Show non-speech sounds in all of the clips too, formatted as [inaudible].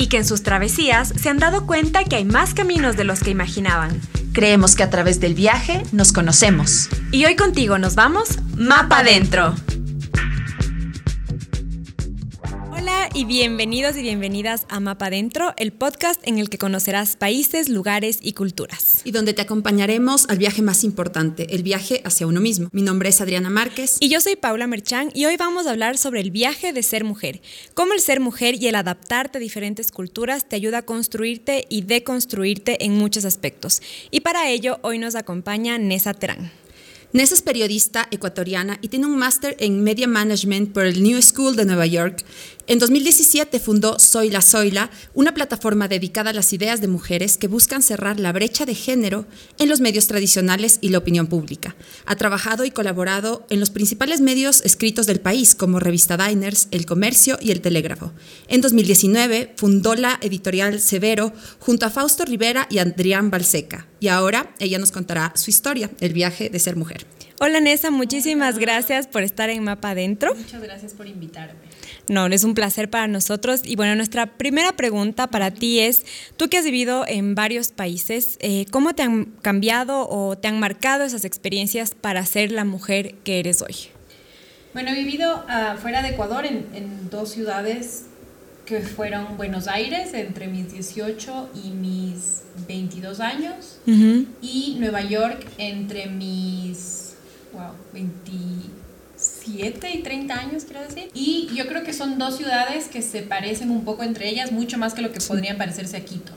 Y que en sus travesías se han dado cuenta que hay más caminos de los que imaginaban. Creemos que a través del viaje nos conocemos. Y hoy contigo nos vamos Mapa Adentro. Y bienvenidos y bienvenidas a Mapa Adentro, el podcast en el que conocerás países, lugares y culturas. Y donde te acompañaremos al viaje más importante, el viaje hacia uno mismo. Mi nombre es Adriana Márquez. Y yo soy Paula Merchán y hoy vamos a hablar sobre el viaje de ser mujer. Cómo el ser mujer y el adaptarte a diferentes culturas te ayuda a construirte y deconstruirte en muchos aspectos. Y para ello hoy nos acompaña Nessa Terán. Nessa es periodista ecuatoriana y tiene un máster en Media Management por el New School de Nueva York. En 2017 fundó Soy la Soyla, una plataforma dedicada a las ideas de mujeres que buscan cerrar la brecha de género en los medios tradicionales y la opinión pública. Ha trabajado y colaborado en los principales medios escritos del país, como Revista Diners, El Comercio y El Telégrafo. En 2019 fundó la editorial Severo junto a Fausto Rivera y Adrián Balseca. Y ahora ella nos contará su historia, el viaje de ser mujer. Hola Nessa, muchísimas gracias por estar en Mapa Adentro. Muchas gracias por invitarme. No, es un placer para nosotros. Y bueno, nuestra primera pregunta para ti es, tú que has vivido en varios países, eh, ¿cómo te han cambiado o te han marcado esas experiencias para ser la mujer que eres hoy? Bueno, he vivido ah, fuera de Ecuador en, en dos ciudades que fueron Buenos Aires entre mis 18 y mis 22 años y Nueva York entre mis wow, 27 y 30 años, quiero decir. Y yo creo que son dos ciudades que se parecen un poco entre ellas, mucho más que lo que podrían parecerse a Quito.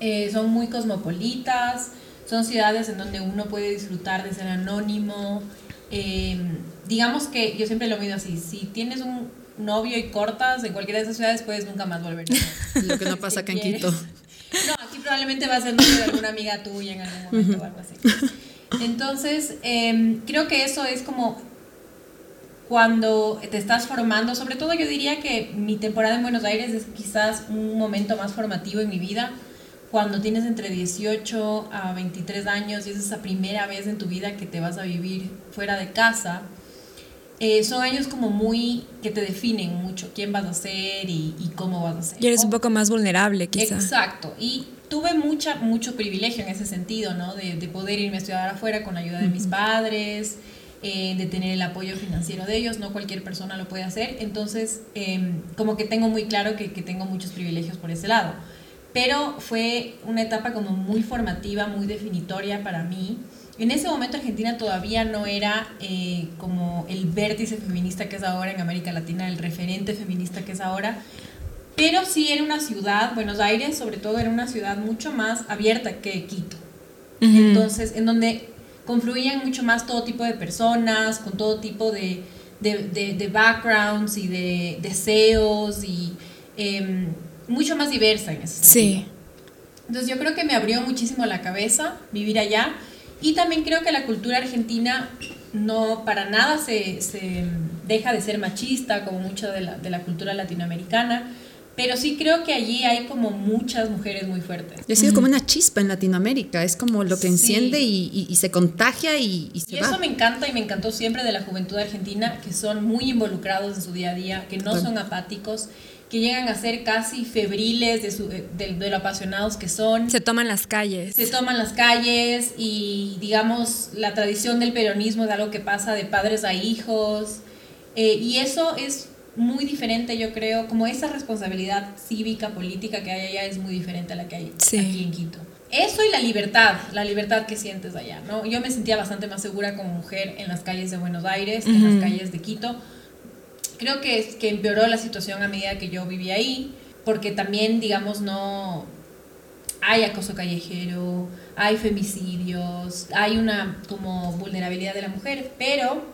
Eh, son muy cosmopolitas, son ciudades en donde uno puede disfrutar de ser anónimo. Eh, digamos que yo siempre lo mido así, si tienes un novio y cortas en cualquiera de esas ciudades, puedes nunca más volver. [laughs] Lo que no pasa acá en Quito. No, aquí probablemente va a ser novio de alguna amiga tuya en algún momento o algo así. [laughs] Entonces, eh, creo que eso es como cuando te estás formando, sobre todo yo diría que mi temporada en Buenos Aires es quizás un momento más formativo en mi vida, cuando tienes entre 18 a 23 años y es esa primera vez en tu vida que te vas a vivir fuera de casa. Eh, son años como muy que te definen mucho quién vas a ser y, y cómo vas a ser. Y eres un poco más vulnerable, quizá. Exacto. Y tuve mucha, mucho privilegio en ese sentido, ¿no? De, de poder irme a estudiar afuera con la ayuda de mis padres, eh, de tener el apoyo financiero de ellos. No cualquier persona lo puede hacer. Entonces, eh, como que tengo muy claro que, que tengo muchos privilegios por ese lado. Pero fue una etapa como muy formativa, muy definitoria para mí. En ese momento Argentina todavía no era eh, como el vértice feminista que es ahora en América Latina, el referente feminista que es ahora, pero sí era una ciudad, Buenos Aires sobre todo era una ciudad mucho más abierta que Quito. Entonces, en donde confluían mucho más todo tipo de personas, con todo tipo de, de, de- de backgrounds y de deseos y em, mucho más diversa en ese sentido. Sí. Entonces yo creo que me abrió muchísimo la cabeza vivir allá y también creo que la cultura argentina no para nada se, se deja de ser machista como mucha de la, de la cultura latinoamericana, pero sí creo que allí hay como muchas mujeres muy fuertes. Y ha sido como una chispa en Latinoamérica, es como lo que Sí. enciende y, y- y se contagia y, y se Y va. eso me encanta y me encantó siempre de la juventud argentina, que son muy involucrados en su día a día, que no son apáticos, que llegan a ser casi febriles de, su, de, de lo apasionados que son. Se toman las calles. se toman las calles y digamos la tradición del peronismo es algo que pasa de padres a hijos eh, y eso es muy diferente yo creo como esa responsabilidad cívica política que hay allá es muy diferente a la que hay Sí. aquí en Quito eso y la libertad la libertad que sientes allá no yo me sentía bastante más segura como mujer en las calles de Buenos Aires en Ujú. las calles de Quito creo que, es- que empeoró la situación a medida que yo vivía ahí, porque también, digamos, no hay acoso callejero, hay femicidios, hay una como vulnerabilidad de la mujer, pero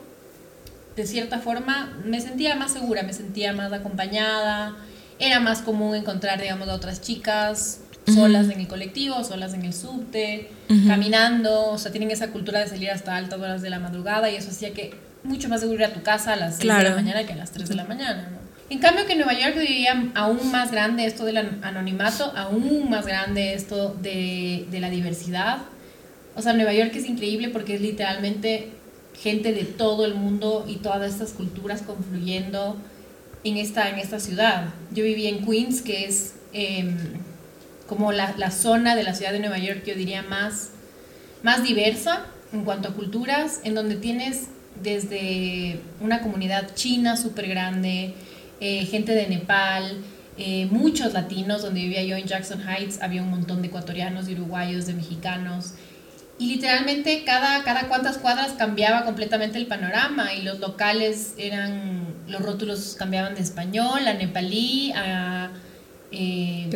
de cierta forma me sentía más segura, me sentía más acompañada, era más común encontrar, digamos, a otras chicas solas en el colectivo, solas en el subte, caminando, o sea, tienen esa cultura de salir hasta altas horas de la madrugada y eso hacía que mucho más seguro ir a tu casa a las 6 de la mañana que a las 3 de la mañana, ¿no? En cambio que en Nueva York diría aún más grande esto del anonimato, aún más grande esto de, de la diversidad. O sea, Nueva York es increíble porque es literalmente gente de todo el mundo y todas estas culturas confluyendo en esta, en esta ciudad. Yo viví en Queens, que es em, como la, la, zona de la ciudad de Nueva York, yo diría, más, más diversa en cuanto a culturas, en donde tienes desde una comunidad china súper grande, eh, gente de Nepal, eh, muchos latinos, donde vivía yo en Jackson Heights, había un montón de ecuatorianos, de uruguayos, de mexicanos. Y literalmente cada, cada cuantas cuadras cambiaba completamente el panorama y los locales eran, los rótulos cambiaban de español a nepalí, a... Eh,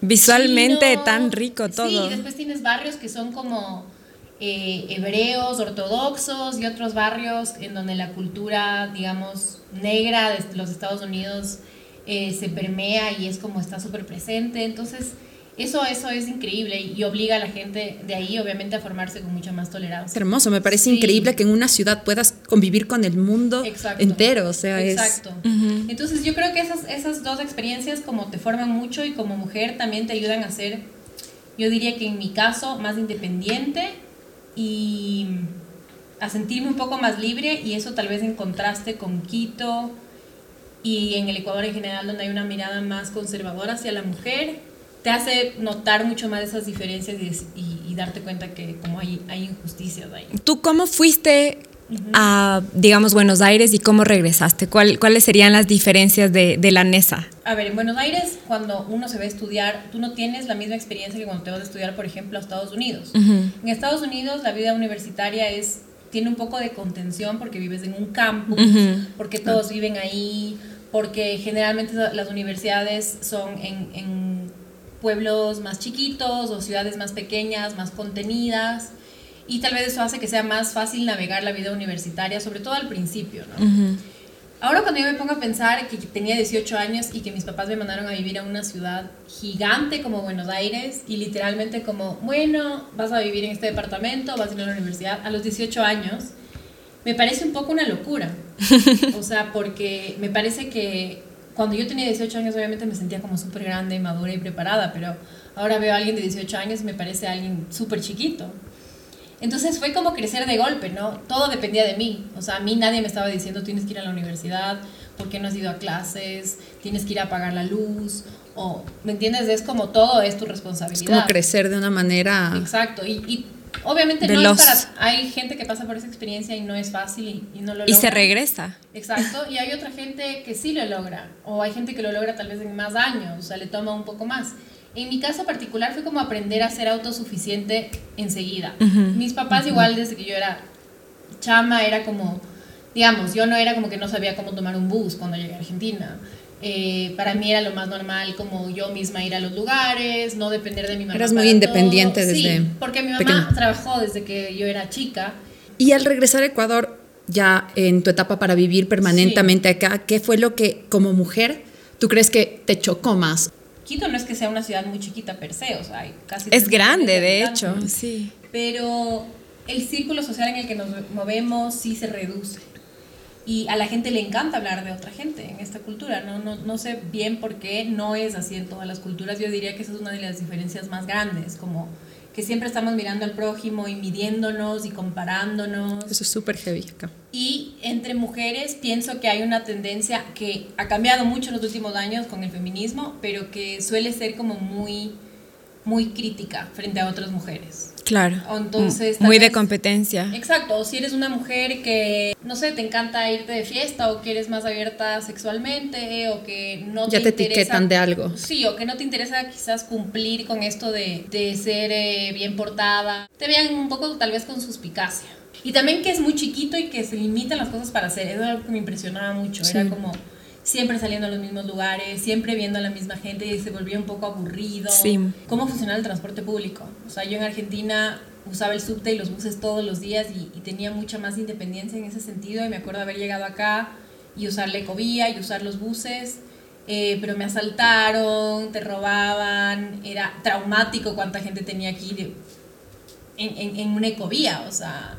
Visualmente tan rico todo. Sí, después tienes barrios que son como eh, hebreos, ortodoxos y otros barrios en donde la cultura, digamos, negra de los Estados Unidos eh, se permea y es como está súper presente. Entonces, eso, eso es increíble y obliga a la gente de ahí, obviamente, a formarse con mucha más tolerancia. hermoso, me parece increíble que en una ciudad puedas convivir con el mundo entero. O sea, Exacto. Entonces, yo creo que esas, esas dos experiencias como te forman mucho y como mujer también te ayudan a ser, yo diría que en mi caso, más independiente y a sentirme un poco más libre y eso tal vez en contraste con Quito y en el Ecuador en general donde hay una mirada más conservadora hacia la mujer, te hace notar mucho más esas diferencias y, darte cuenta que como hay, hay injusticias ahí. ¿Tú cómo fuiste a, digamos, Buenos Aires y cómo regresaste? ¿Cuál, ¿Cuáles serían las diferencias de, de, la NESA? A ver, en Buenos Aires, cuando uno se va a estudiar, tú no tienes la misma experiencia que cuando te vas a estudiar, por ejemplo, a Estados Unidos. En Estados Unidos, la vida universitaria es tiene un poco de contención porque vives en un campus, porque todos viven ahí, porque generalmente las universidades son en, en pueblos más chiquitos o ciudades más pequeñas, más contenidas y tal vez eso hace que sea más fácil navegar la vida universitaria, sobre todo al principio, ¿no? Ahora cuando yo me pongo a pensar que tenía 18 años y que mis papás me mandaron a vivir a una ciudad gigante como Buenos Aires y literalmente como, bueno, vas a vivir en este departamento, vas a ir a la universidad a los 18 años, me parece un poco una locura. [laughs] O sea, porque me parece que cuando yo tenía 18 años obviamente me sentía como súper grande, madura y preparada, pero ahora veo a alguien de 18 años y me parece alguien súper chiquito. Entonces fue como crecer de golpe, ¿no? Todo dependía de mí. O sea, a mí nadie me estaba diciendo tienes que ir a la universidad, ¿por qué no has ido a clases? Tienes que ir a pagar la luz. O, ¿me entiendes? Es como todo es tu responsabilidad. Es como crecer de una manera... Exacto. Y, obviamente no es para... Hay gente que pasa por esa experiencia y no es fácil y, no lo logra. Y se regresa. Exacto. Y hay otra gente que sí lo logra. O hay gente que lo logra tal vez en más años. O sea, le toma un poco más. En mi caso particular fue como aprender a ser autosuficiente enseguida. Mis papás igual desde que yo era chama era como, digamos, yo no era como que no sabía cómo tomar un bus cuando llegué a Argentina. Eh, para mí era lo más normal como yo misma ir a los lugares, no depender de mi mamá. Eras muy independiente desde... Sí, porque mi mamá trabajó desde que yo era chica. Y al regresar a Ecuador, ya en tu etapa para vivir permanentemente acá, ¿qué fue lo que como mujer tú crees que te chocó más? Quito no es que sea una ciudad muy chiquita per se, o sea, hay casi... Es grande, de hecho, sí. Pero el círculo social en el que nos movemos sí se reduce. Y a la gente le encanta hablar de otra gente en esta cultura. No, no, no sé bien por qué no es así en todas las culturas. Yo diría que esa es una de las diferencias más grandes, como que siempre estamos mirando al prójimo y midiéndonos y comparándonos. Eso es súper heavy acá. Y entre mujeres pienso que hay una tendencia que ha cambiado mucho en los últimos años con el feminismo, pero que suele ser como muy, muy crítica frente a otras mujeres. Claro. Entonces, muy de competencia. Exacto. O si eres una mujer que, no sé, te encanta irte de fiesta o que eres más abierta sexualmente o que no te, ya te etiquetan de algo. Sí, o que no te interesa quizás cumplir con esto de, de ser eh, bien portada. Te vean un poco tal vez con suspicacia. Y también que es muy chiquito y que se limitan las cosas para hacer. Eso es algo que me impresionaba mucho. Era como siempre saliendo a los mismos lugares, siempre viendo a la misma gente y se volvía un poco aburrido. Sí. ¿Cómo funcionaba el transporte público? O sea, yo en Argentina usaba el subte y los buses todos los días y, tenía mucha más independencia en ese sentido y me acuerdo haber llegado acá y usar la ecovía y usar los buses eh, pero me asaltaron, te robaban, era traumático cuánta gente tenía aquí de, en, en, en una ecovía, o sea,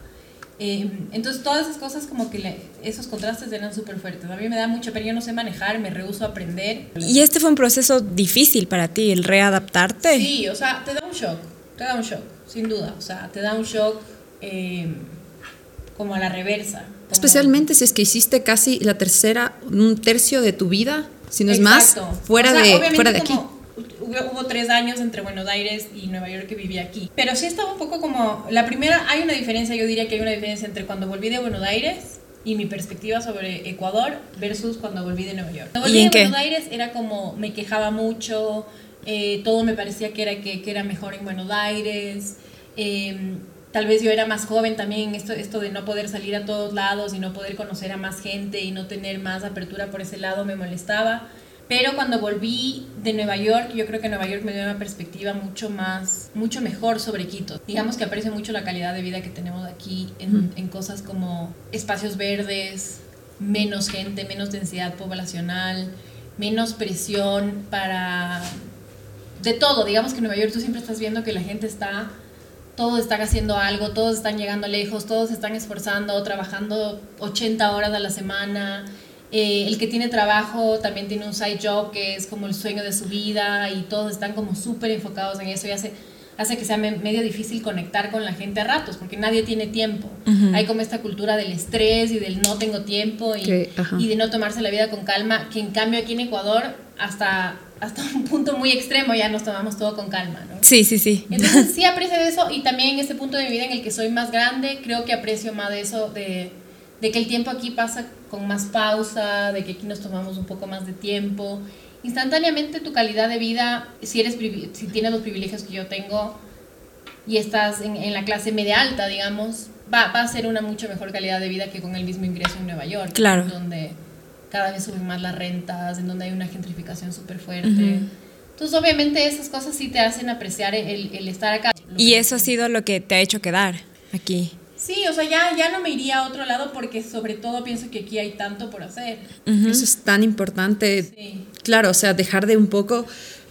eh, entonces todas esas cosas como que esos contrastes eran súper fuertes. A mí me da mucha pena, yo no sé manejar, me rehuso a aprender. ¿Y este fue un proceso difícil para ti, el readaptarte? Sí, o sea, te da un shock, te da un shock, sin duda. O sea, te da un shock eh, como a la reversa. Especialmente si es que hiciste casi la tercera, un tercio de tu vida si no es más, fuera, de, fuera de aquí. Hubo, tres años entre Buenos Aires y Nueva York que viví aquí. Pero sí estaba un poco como... La primera, hay una diferencia, yo diría que hay una diferencia entre cuando volví de Buenos Aires y mi perspectiva sobre Ecuador versus cuando volví de Nueva York. Cuando volví de Buenos Aires era como me quejaba mucho, eh, todo me parecía que era, que, que era mejor en Buenos Aires. Eh, tal vez yo era más joven también, esto, esto de no poder salir a todos lados y no poder conocer a más gente y no tener más apertura por ese lado me molestaba. Pero cuando volví de Nueva York, yo creo que Nueva York me dio una perspectiva mucho más, mucho mejor sobre Quito. Digamos que aprecio mucho la calidad de vida que tenemos aquí en, en cosas como espacios verdes, menos gente, menos densidad poblacional, menos presión para... De todo, digamos que en Nueva York tú siempre estás viendo que la gente está todos están haciendo algo, todos están llegando lejos, todos están esforzando, trabajando 80 horas a la semana. Eh, el que tiene trabajo también tiene un side job que es como el sueño de su vida y todos están como súper enfocados en eso y hace, hace que sea medio difícil conectar con la gente a ratos porque nadie tiene tiempo. Hay como esta cultura del estrés y del no tengo tiempo y, y de no tomarse la vida con calma, que en cambio aquí en Ecuador hasta hasta un punto muy extremo ya nos tomamos todo con calma, ¿no? Sí, sí, sí. Entonces [laughs] sí aprecio eso y también en este punto de mi vida en el que soy más grande, creo que aprecio más de eso, de, de que el tiempo aquí pasa con más pausa, de que aquí nos tomamos un poco más de tiempo. Instantáneamente tu calidad de vida, si, eres, si tienes los privilegios que yo tengo y estás en, en la clase media alta, digamos, va, va, a ser una mucho mejor calidad de vida que con el mismo ingreso en Nueva York. Claro. Donde cada vez suben más las rentas, en donde hay una gentrificación súper fuerte. Entonces, obviamente, esas cosas sí te hacen apreciar el, el estar acá. Y eso ha sido lo que te ha hecho quedar aquí. Sí, o sea, ya, ya no me iría a otro lado porque sobre todo pienso que aquí hay tanto por hacer. Eso es tan importante. Sí. Claro, o sea, dejar de un poco...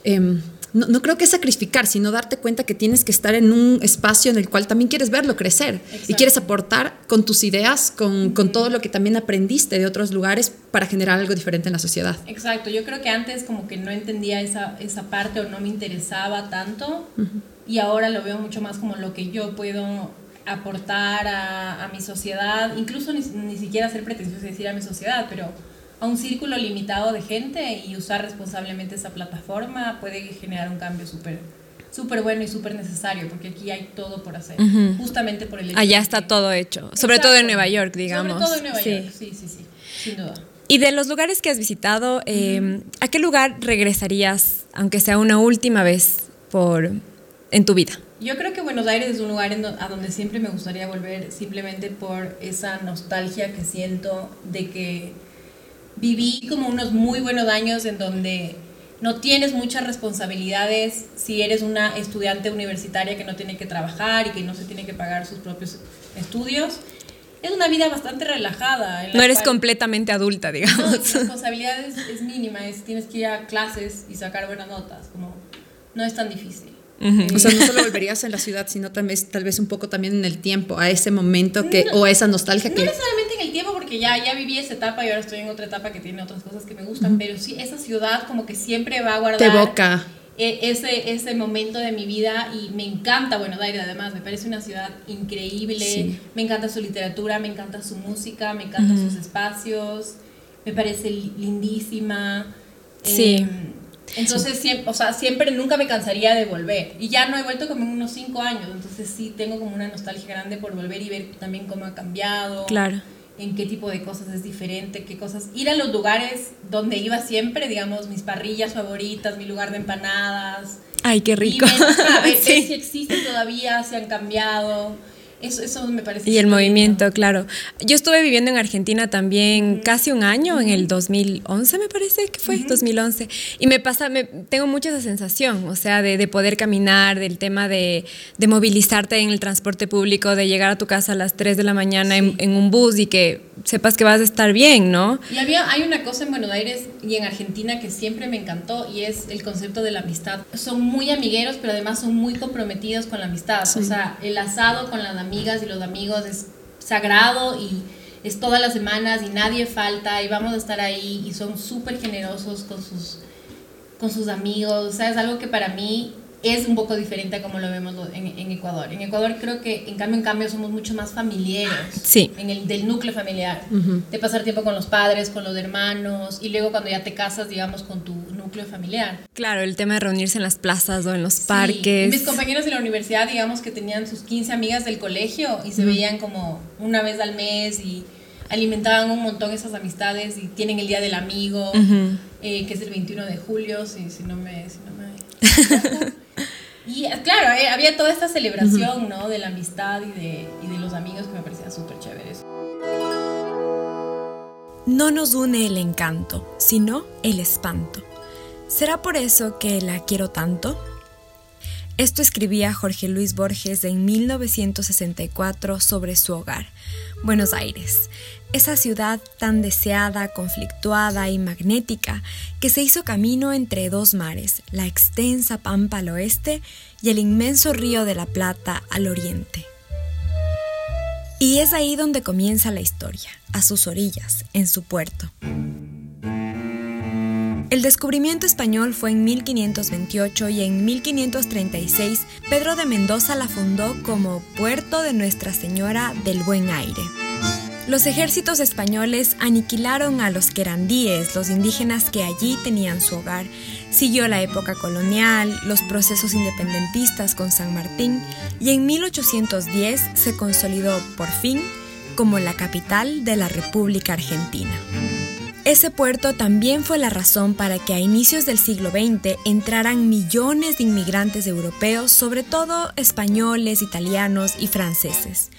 Eh, no, no, creo que sacrificar, sino darte cuenta que tienes que estar en un espacio en el cual también quieres verlo crecer Exacto. y quieres aportar con tus ideas, con, con, todo lo que también aprendiste de otros lugares para generar algo diferente en la sociedad. Exacto, yo creo que antes como que no entendía esa, esa parte o no me interesaba tanto uh -huh. y ahora lo veo mucho más como lo que yo puedo aportar a, a mi sociedad, incluso ni, ni siquiera ser pretencioso decir a mi sociedad, pero a un círculo limitado de gente y usar responsablemente esa plataforma puede generar un cambio súper súper bueno y súper necesario, porque aquí hay todo por hacer, uh -huh. justamente por el hecho Allá está que... todo hecho, sobre Exacto. todo en Nueva York, digamos. Sobre todo en Nueva sí. York, sí, sí, sí, sin duda. Y de los lugares que has visitado, eh, uh -huh. ¿a qué lugar regresarías, aunque sea una última vez, por, en tu vida? Yo creo que Buenos Aires es un lugar en do a donde siempre me gustaría volver, simplemente por esa nostalgia que siento de que viví como unos muy buenos años en donde no tienes muchas responsabilidades si eres una estudiante universitaria que no tiene que trabajar y que no se tiene que pagar sus propios estudios. Es una vida bastante relajada. no eres completamente adulta, digamos. No, tu responsabilidad es, es, mínima, es, tienes que ir a clases y sacar buenas notas, como no es tan difícil. Uh -huh. O sea, no solo volverías en la ciudad, sino tal vez, tal vez un poco también en el tiempo, a ese momento que, no, o a esa nostalgia no que... No necesariamente en el tiempo, porque ya, ya viví esa etapa y ahora estoy en otra etapa que tiene otras cosas que me gustan, uh -huh. pero sí, esa ciudad como que siempre va a guardar... Te evoca. Ese, ese momento de mi vida y me encanta Buenos Aires además, me parece una ciudad increíble, sí. me encanta su literatura, me encanta su música, me encantan uh -huh. sus espacios, me parece lindísima. Sí. Eh, entonces, sí. siempre, o sea, siempre, nunca me cansaría de volver. Y ya no he vuelto como en unos cinco años. Entonces, sí, tengo como una nostalgia grande por volver y ver también cómo ha cambiado. Claro. En qué tipo de cosas es diferente, qué cosas. Ir a los lugares donde iba siempre, digamos, mis parrillas favoritas, mi lugar de empanadas. Ay, qué rico. Y [laughs] a ver, sí. si existen todavía, si han cambiado. Eso, me parece. Y el movimiento, claro. Yo estuve viviendo en Argentina también casi un año, en el 2011 me parece que fue, 2011. Y me pasa, me, tengo mucha esa sensación, o sea, de, poder caminar, del tema de, movilizarte en el transporte público, de llegar a tu casa a las 3 de la mañana en, en, un bus y que sepas que vas a estar bien, ¿no? Y había, hay una cosa en Buenos Aires y en Argentina que siempre me encantó y es el concepto de la amistad. Son muy amigueros, pero además son muy comprometidos con la amistad. O sea, el asado con las y los amigos es sagrado y es todas las semanas y nadie falta y vamos a estar ahí y son súper generosos con sus, con sus amigos. O sea, es algo que para mí es un poco diferente a como lo vemos en, en, Ecuador. En Ecuador creo que en cambio en cambio somos mucho más familiares. Sí. En el del núcleo familiar. De pasar tiempo con los padres, con los hermanos y luego cuando ya te casas, digamos, con tu núcleo familiar. Claro, el tema de reunirse en las plazas o en los parques. Mis compañeros de la universidad, digamos que tenían sus 15 amigas del colegio y se veían como una vez al mes y alimentaban un montón esas amistades y tienen el Día del Amigo, eh, que es el 21 de julio, si, si no me... Si no me [laughs] Y eh, claro, eh, había toda esta celebración, ¿no? De la amistad y de, y de los amigos que me parecía súper chévere. No nos une el encanto, sino el espanto. ¿Será por eso que la quiero tanto? Esto escribía Jorge Luis Borges en 1964 sobre su hogar, Buenos Aires, esa ciudad tan deseada, conflictuada y magnética que se hizo camino entre dos mares, la extensa pampa al oeste y el inmenso río de la Plata al oriente. Y es ahí donde comienza la historia, a sus orillas, en su puerto. El descubrimiento español fue en 1528 y en 1536 Pedro de Mendoza la fundó como Puerto de Nuestra Señora del Buen Aire. Los ejércitos españoles aniquilaron a los querandíes, los indígenas que allí tenían su hogar. Siguió la época colonial, los procesos independentistas con San Martín y en 1810 se consolidó por fin como la capital de la República Argentina. Ese puerto también fue la razón para que a inicios del siglo XX entraran millones de inmigrantes europeos, sobre todo españoles, italianos y franceses.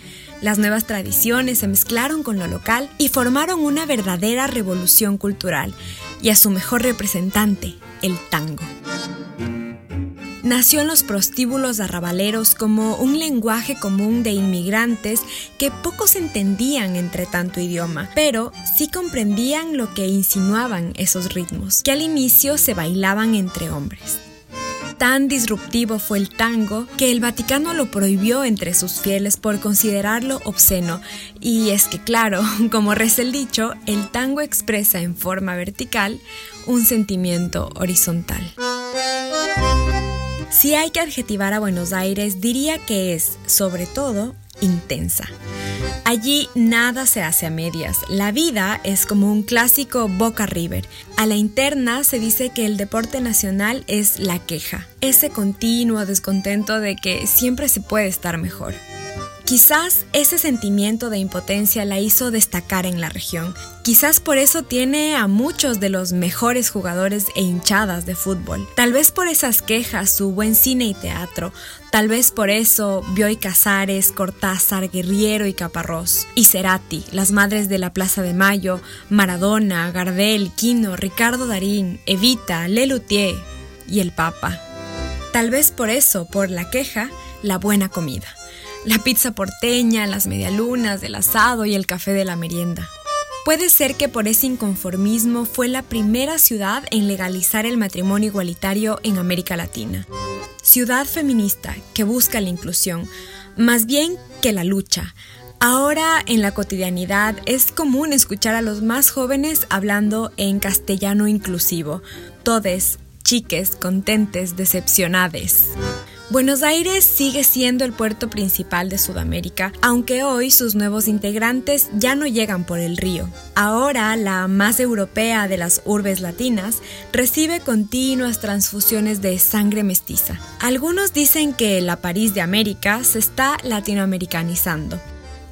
Las nuevas tradiciones se mezclaron con lo local y formaron una verdadera revolución cultural, y a su mejor representante, el tango nació en los prostíbulos arrabaleros como un lenguaje común de inmigrantes que pocos entendían entre tanto idioma, pero sí comprendían lo que insinuaban esos ritmos, que al inicio se bailaban entre hombres. Tan disruptivo fue el tango que el Vaticano lo prohibió entre sus fieles por considerarlo obsceno. Y es que claro, [laughs] como reza el dicho, el tango expresa en forma vertical un sentimiento horizontal. Si hay que adjetivar a Buenos Aires, diría que es, sobre todo, intensa. Allí nada se hace a medias. La vida es como un clásico Boca River. A la interna se dice que el deporte nacional es la queja, ese continuo descontento de que siempre se puede estar mejor. Quizás ese sentimiento de impotencia la hizo destacar en la región. Quizás por eso tiene a muchos de los mejores jugadores e hinchadas de fútbol. Tal vez por esas quejas, su buen cine y teatro. Tal vez por eso Bioy Casares, Cortázar, Guerriero y Caparrós. Y Cerati, las madres de la Plaza de Mayo, Maradona, Gardel, Quino, Ricardo Darín, Evita, Lelutier y el Papa. Tal vez por eso, por la queja, la buena comida la pizza porteña, las medialunas, del asado y el café de la merienda. Puede ser que por ese inconformismo fue la primera ciudad en legalizar el matrimonio igualitario en América Latina. Ciudad feminista que busca la inclusión, más bien que la lucha. Ahora en la cotidianidad es común escuchar a los más jóvenes hablando en castellano inclusivo. Todes, chiques, contentes, decepcionades. Buenos Aires sigue siendo el puerto principal de Sudamérica, aunque hoy sus nuevos integrantes ya no llegan por el río. Ahora, la más europea de las urbes latinas recibe continuas transfusiones de sangre mestiza. Algunos dicen que la París de América se está latinoamericanizando.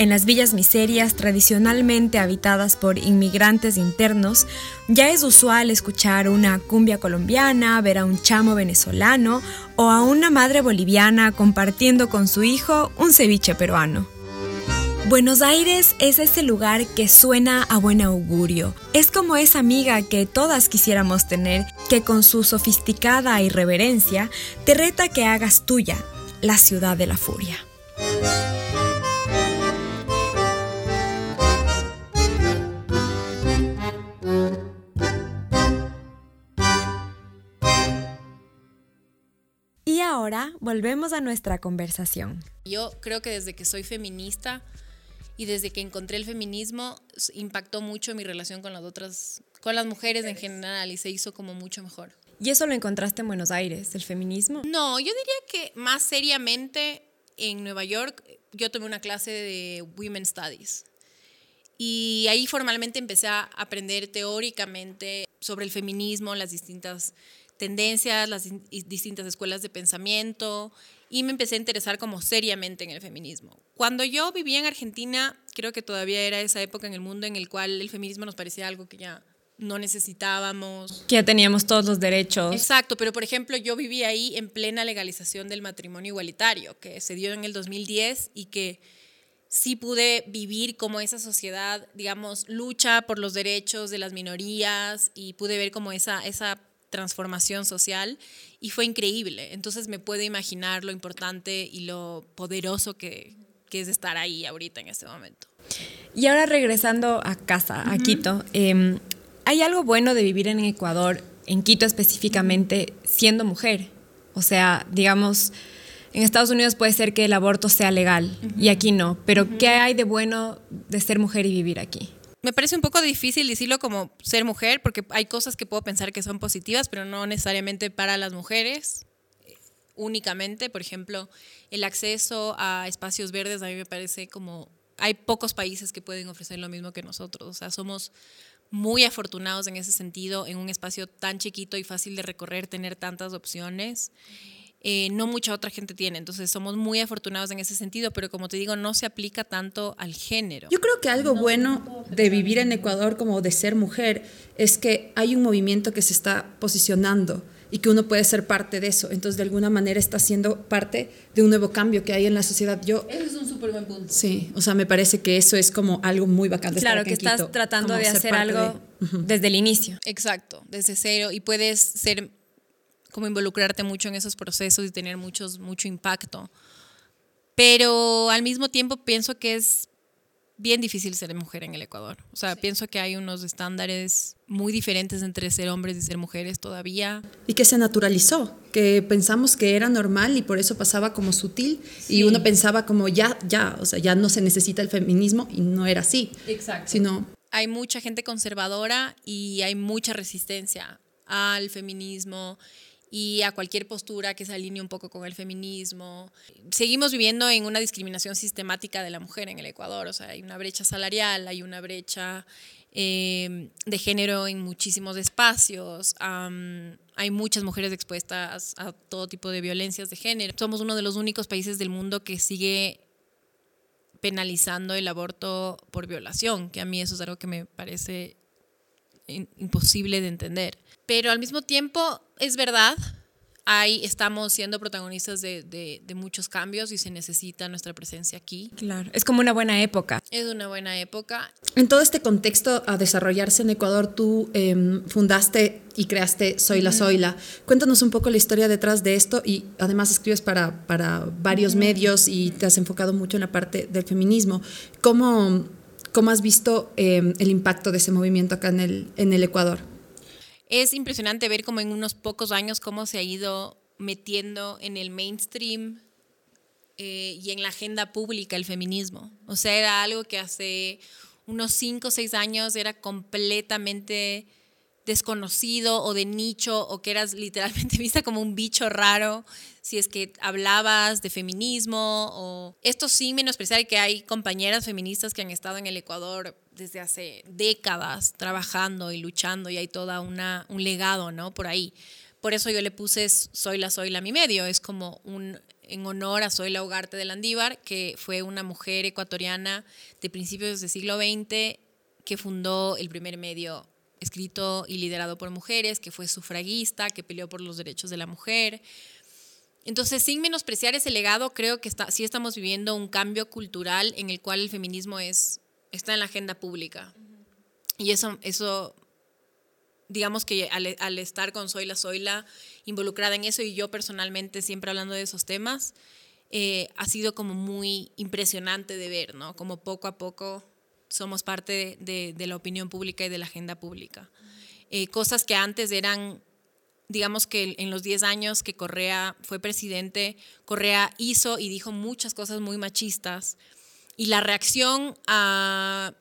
En las villas miserias tradicionalmente habitadas por inmigrantes internos, ya es usual escuchar una cumbia colombiana, ver a un chamo venezolano o a una madre boliviana compartiendo con su hijo un ceviche peruano. Buenos Aires es ese lugar que suena a buen augurio. Es como esa amiga que todas quisiéramos tener, que con su sofisticada irreverencia te reta que hagas tuya la ciudad de la furia. Ahora volvemos a nuestra conversación. Yo creo que desde que soy feminista, y desde que encontré el feminismo impactó mucho mi relación con las otras, con las mujeres en general y se hizo como mucho mejor. ¿Y eso lo encontraste en Buenos Aires, el feminismo? No, yo diría que más seriamente en Nueva York yo tomé una clase de Women Studies y ahí formalmente empecé a aprender teóricamente sobre el feminismo, las distintas tendencias, las distintas escuelas de pensamiento y me empecé a interesar como seriamente en el feminismo. Cuando yo vivía en Argentina, creo que todavía era esa época en el mundo en el cual el feminismo nos parecía algo que ya no necesitábamos. Que ya teníamos todos los derechos. Exacto, pero por ejemplo yo vivía ahí en plena legalización del matrimonio igualitario, que se dio en el 2010 y que sí pude vivir como esa sociedad, digamos, lucha por los derechos de las minorías y pude ver como esa, esa transformación social y fue increíble. Entonces me puedo imaginar lo importante y lo poderoso que, es estar ahí ahorita en este momento. Y ahora regresando a casa, a Quito, em, ¿hay algo bueno de vivir en Ecuador, en Quito específicamente, siendo mujer? O sea, digamos, en Estados Unidos puede ser que el aborto sea legal y aquí no, pero ¿qué hay de bueno de ser mujer y vivir aquí? Me parece un poco difícil decirlo como ser mujer, porque hay cosas que puedo pensar que son positivas, pero no necesariamente para las mujeres eh, únicamente. Por ejemplo, el acceso a espacios verdes a mí me parece como... Hay pocos países que pueden ofrecer lo mismo que nosotros. O sea, somos muy afortunados en ese sentido, en un espacio tan chiquito y fácil de recorrer, tener tantas opciones. Eh, no mucha otra gente tiene. Entonces somos muy afortunados en ese sentido, pero como te digo, no se aplica tanto al género. Yo creo que algo bueno de vivir en Ecuador como de ser mujer es que hay un movimiento que se está posicionando y que uno puede ser parte de eso. Entonces, de alguna manera está siendo parte de un nuevo cambio que hay en la sociedad. Yo, eso es un súper buen punto. Sí, o sea, me parece que eso es como algo muy bacán. De claro, que estás tratando de hacer algo desde el inicio. Exacto, desde cero. Y puedes ser como involucrarte mucho en esos procesos y tener muchos, mucho impacto. Pero al mismo tiempo pienso que es bien difícil ser mujer en el Ecuador. O sea, pienso que hay unos estándares muy diferentes entre ser hombres y ser mujeres todavía. Y que se naturalizó, que pensamos que era normal y por eso pasaba como sutil y uno pensaba como ya, ya, o sea, ya no se necesita el feminismo y no era así. Exacto. Sino hay mucha gente conservadora y hay mucha resistencia al feminismo y a cualquier postura que se alinee un poco con el feminismo. Seguimos viviendo en una discriminación sistemática de la mujer en el Ecuador, o sea, hay una brecha salarial, hay una brecha eh, de género en muchísimos espacios, hay muchas mujeres expuestas a todo tipo de violencias de género. Somos uno de los únicos países del mundo que sigue penalizando el aborto por violación, que a mí eso es algo que me parece imposible de entender. Pero al mismo tiempo, es verdad, ahí estamos siendo protagonistas de, de, muchos cambios y se necesita nuestra presencia aquí. Claro, es como una buena época. Es una buena época. En todo este contexto a desarrollarse en Ecuador, tú em, fundaste y creaste Soy la Soyla. Cuéntanos un poco la historia detrás de esto y además escribes para, para varios medios y te has enfocado mucho en la parte del feminismo. ¿Cómo ¿Cómo has visto em, el impacto de ese movimiento acá en el, Ecuador? Es impresionante ver como en unos pocos años cómo se ha ido metiendo en el mainstream eh, y en la agenda pública el feminismo. O sea, era algo que hace unos cinco o seis años era completamente desconocido o de nicho o que eras literalmente [laughs] vista como un bicho raro si es que hablabas de feminismo o esto sin menospreciar que hay compañeras feministas que han estado en el Ecuador desde hace décadas trabajando y luchando y hay toda una un legado, ¿no? Por ahí. Por eso yo le puse Soy la Soy la mi medio, es como un en honor a Soy la Ugarte de Landívar, que fue una mujer ecuatoriana de principios del siglo XX que fundó el primer medio escrito y liderado por mujeres, que fue sufragista, que peleó por los derechos de la mujer. Entonces, sin menospreciar ese legado, creo que está, sí estamos viviendo un cambio cultural en el cual el feminismo es, está en la agenda pública. Y eso, eso digamos que al, estar con Zoila Zoila involucrada en eso y yo personalmente siempre hablando de esos temas, eh, ha sido como muy impresionante de ver, ¿no? Como poco a poco somos parte de, de la opinión pública y de la agenda pública. Eh, cosas que antes eran digamos que en los 10 años que Correa fue presidente, Correa hizo y dijo muchas cosas muy machistas. Y la reacción a